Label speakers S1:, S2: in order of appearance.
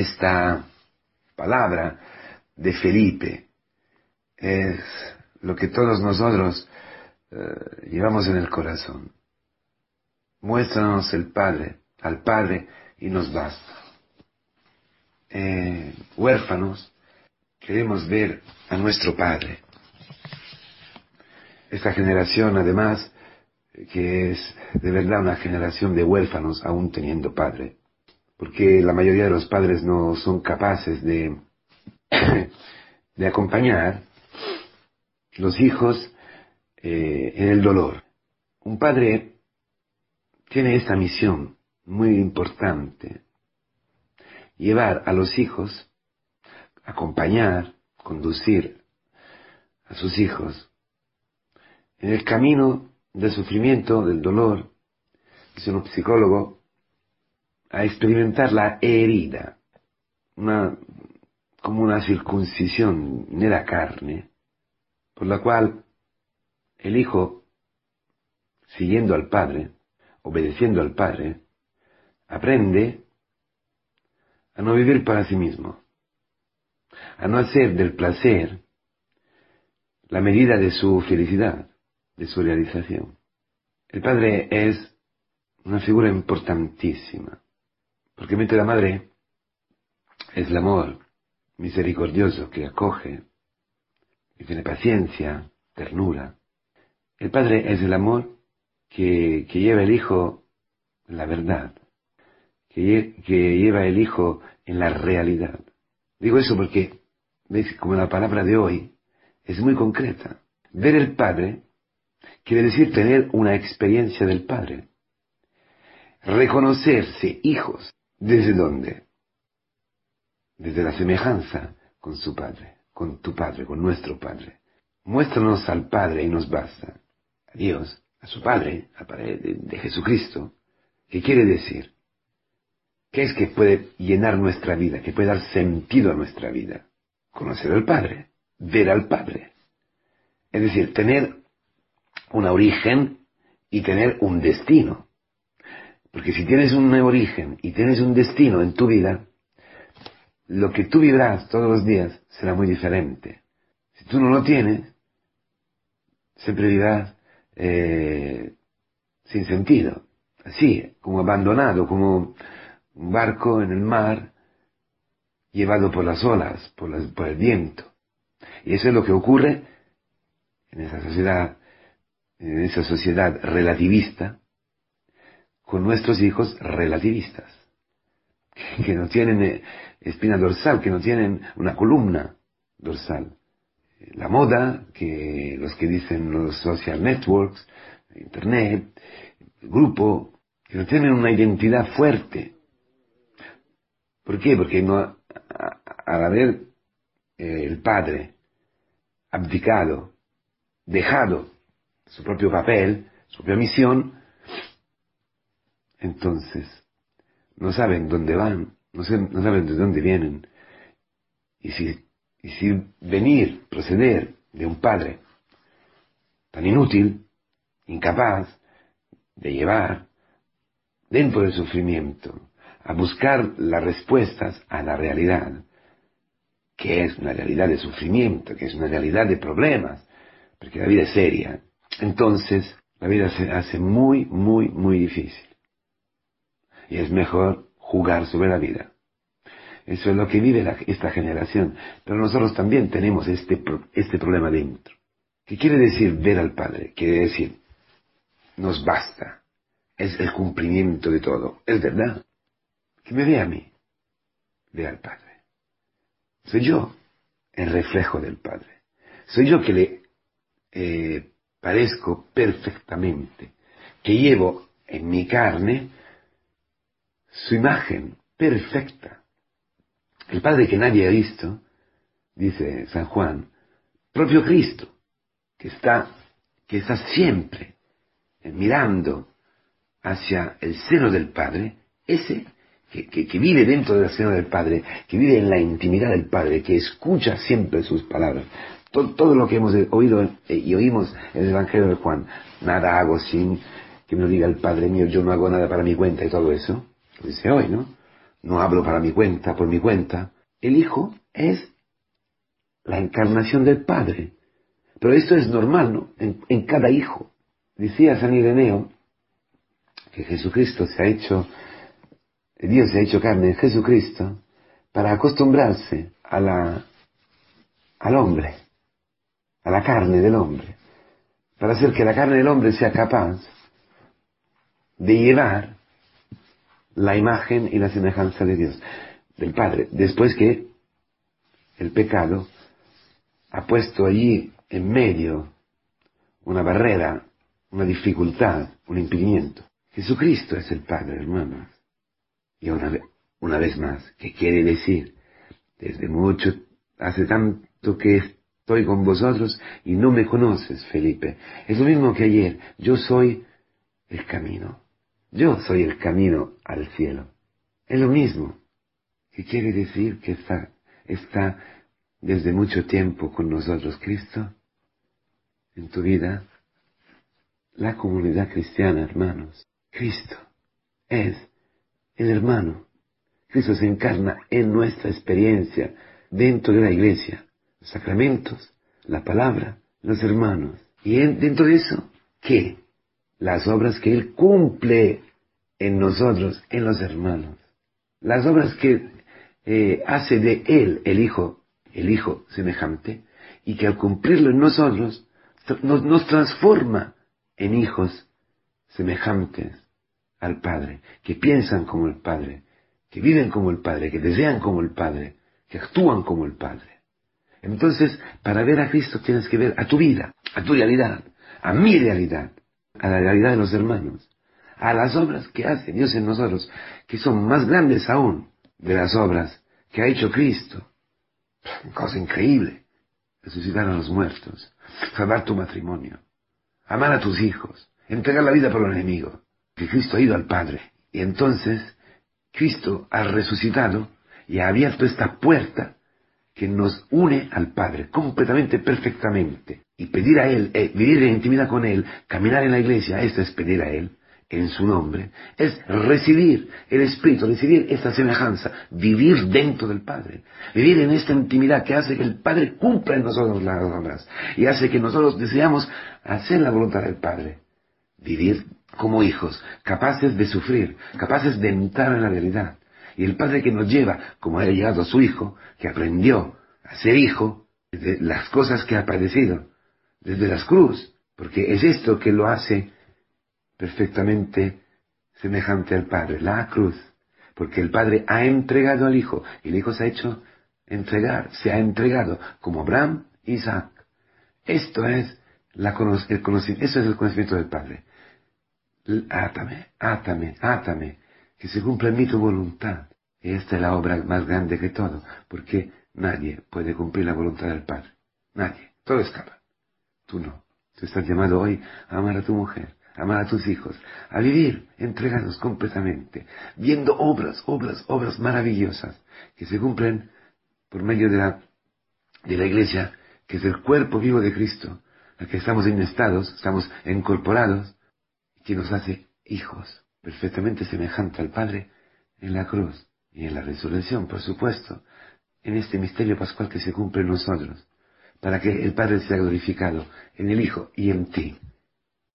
S1: esta palabra de Felipe es lo que todos nosotros eh, llevamos en el corazón. Muéstranos el Padre, al Padre, y nos basta. Eh, huérfanos, queremos ver a nuestro Padre. Esta generación, además, que es de verdad una generación de huérfanos aún teniendo padre, porque la mayoría de los padres no son capaces de, de acompañar los hijos eh, en el dolor. Un padre tiene esta misión muy importante, llevar a los hijos, acompañar, conducir a sus hijos en el camino del sufrimiento, del dolor, dice un psicólogo, a experimentar la herida, una, como una circuncisión de la carne, por la cual el hijo, siguiendo al padre, obedeciendo al padre, aprende a no vivir para sí mismo, a no hacer del placer la medida de su felicidad, de su realización. El padre es una figura importantísima, porque mente la madre es el amor misericordioso que acoge, que tiene paciencia, ternura. El padre es el amor que, lleva el hijo la verdad, que, que lleva el hijo en la realidad. Digo eso porque, veis, como la palabra de hoy es muy concreta. Ver el Padre quiere decir tener una experiencia del Padre. Reconocerse hijos. ¿Desde dónde? Desde la semejanza con su Padre, con tu Padre, con nuestro Padre. Muéstranos al Padre y nos basta. A Dios, a su Padre, al Padre de, Jesucristo. ¿Qué quiere decir? ¿Qué es que puede llenar nuestra vida, que puede dar sentido a nuestra vida? Conocer al Padre, ver al Padre. Es decir, tener un origen y tener un destino. Porque si tienes un origen y tienes un destino en tu vida, lo que tú vivirás todos los días será muy diferente. Si tú no lo tienes, siempre vivirás eh, sin sentido, así, como abandonado, como un barco en el mar, llevado por las olas, por, por el viento. Y eso es lo que ocurre en esa sociedad en esa sociedad relativista, con nuestros hijos relativistas, que no tienen eh, espina dorsal, que no tienen una columna dorsal. La moda, que los que dicen los social networks, internet, grupo, que no tienen una identidad fuerte. ¿Por qué? Porque no, al haber eh, el padre abdicado, dejado su propio papel, su propia misión, entonces no saben dónde van, no, saben de dónde vienen. Y si, y si venir, proceder de un padre tan inútil, incapaz de llevar dentro del sufrimiento, a buscar las respuestas a la realidad, que es una realidad de sufrimiento, que es una realidad de problemas, porque la vida es seria, entonces la vida se hace muy, muy, muy difícil. Y es mejor jugar sobre la vida. Eso es lo que vive esta generación. Pero nosotros también tenemos este, este problema dentro. ¿Qué quiere decir ver al Padre? Quiere decir, nos basta. Es el cumplimiento de todo. Es verdad. Que me vea a mí. Ve al Padre. Soy yo el reflejo del Padre. Soy yo que le eh, parezco perfectamente, que llevo en mi carne su imagen perfecta. El Padre que nadie ha visto, dice San Juan, propio Cristo, que está, que está siempre mirando hacia el seno del Padre, ese que, que, vive dentro del seno del Padre, que vive en la intimidad del Padre, que escucha siempre sus palabras, todo, lo que hemos oído eh, y oímos en el Evangelio de Juan, nada hago sin que me lo diga el Padre mío, yo no hago nada para mi cuenta y todo eso, lo dice hoy, ¿no? no hablo para mi cuenta, por mi cuenta, el Hijo es la encarnación del Padre. Pero esto es normal, ¿no? En, cada hijo. Decía San Ireneo que Jesucristo se ha hecho, Dios se ha hecho carne en Jesucristo para acostumbrarse a la, al hombre, a la carne del hombre, para hacer que la carne del hombre sea capaz de llevar la imagen y la semejanza de Dios, del Padre, después que el pecado ha puesto allí en medio una barrera, una dificultad, un impedimento. Jesucristo es el Padre, hermanos. Y una, una vez más, ¿qué quiere decir? Desde mucho, hace tanto que estoy con vosotros y no me conoces, Felipe. Es lo mismo que ayer. Yo soy el camino. Yo soy el camino al cielo. Es lo mismo. ¿Qué quiere decir que está, está desde mucho tiempo con nosotros Cristo? En tu vida, la comunidad cristiana, hermanos. Cristo es el hermano. Cristo se encarna en nuestra experiencia dentro de la iglesia, los sacramentos, la palabra, los hermanos. Y dentro de eso, ¿qué? Las obras que Él cumple en nosotros, en los hermanos, las obras que eh, hace de Él el Hijo, el Hijo semejante, y que al cumplirlo en nosotros nos, nos transforma en hijos semejantes al Padre, que piensan como el Padre, que viven como el Padre, que desean como el Padre, que actúan como el Padre. Entonces, para ver a Cristo tienes que ver a tu vida, a tu realidad, a mi realidad a la realidad de los hermanos, a las obras que hace Dios en nosotros, que son más grandes aún de las obras que ha hecho Cristo. Cosa increíble. Resucitar a los muertos, salvar tu matrimonio, amar a tus hijos, entregar la vida por el enemigo. Que Cristo ha ido al Padre. Y entonces Cristo ha resucitado y ha abierto esta puerta que nos une al Padre completamente, perfectamente. Y pedir a Él, eh, vivir en intimidad con Él, caminar en la iglesia, esto es pedir a Él en su nombre, es recibir el Espíritu, recibir esta semejanza, vivir dentro del Padre, vivir en esta intimidad que hace que el Padre cumpla en nosotros las obras y hace que nosotros deseamos hacer la voluntad del Padre, vivir como hijos, capaces de sufrir, capaces de entrar en la realidad, y el Padre que nos lleva, como ha llegado a su Hijo, que aprendió a ser hijo, de las cosas que ha padecido, desde las cruz, porque es esto que lo hace perfectamente semejante al Padre, la cruz, porque el Padre ha entregado al Hijo, y el Hijo se ha hecho entregar, se ha entregado, como Abraham Isaac. Esto es la, el conocimiento, es el conocimiento del Padre. Átame, átame, átame, que se cumpla mí tu voluntad. Y esta es la obra más grande que todo, porque nadie puede cumplir la voluntad del Padre. Nadie. Todo escapa. Tú no. Tú estás llamado hoy a amar a tu mujer, a amar a tus hijos, a vivir entregados completamente, viendo obras, obras, obras maravillosas que se cumplen por medio de la, de la iglesia, que es el cuerpo vivo de Cristo, al que estamos inestados, estamos incorporados, que nos hace hijos perfectamente semejante al Padre en la cruz y en la resurrección, por supuesto, en este misterio pascual que se cumple en nosotros, para que el Padre sea glorificado en el Hijo y en ti.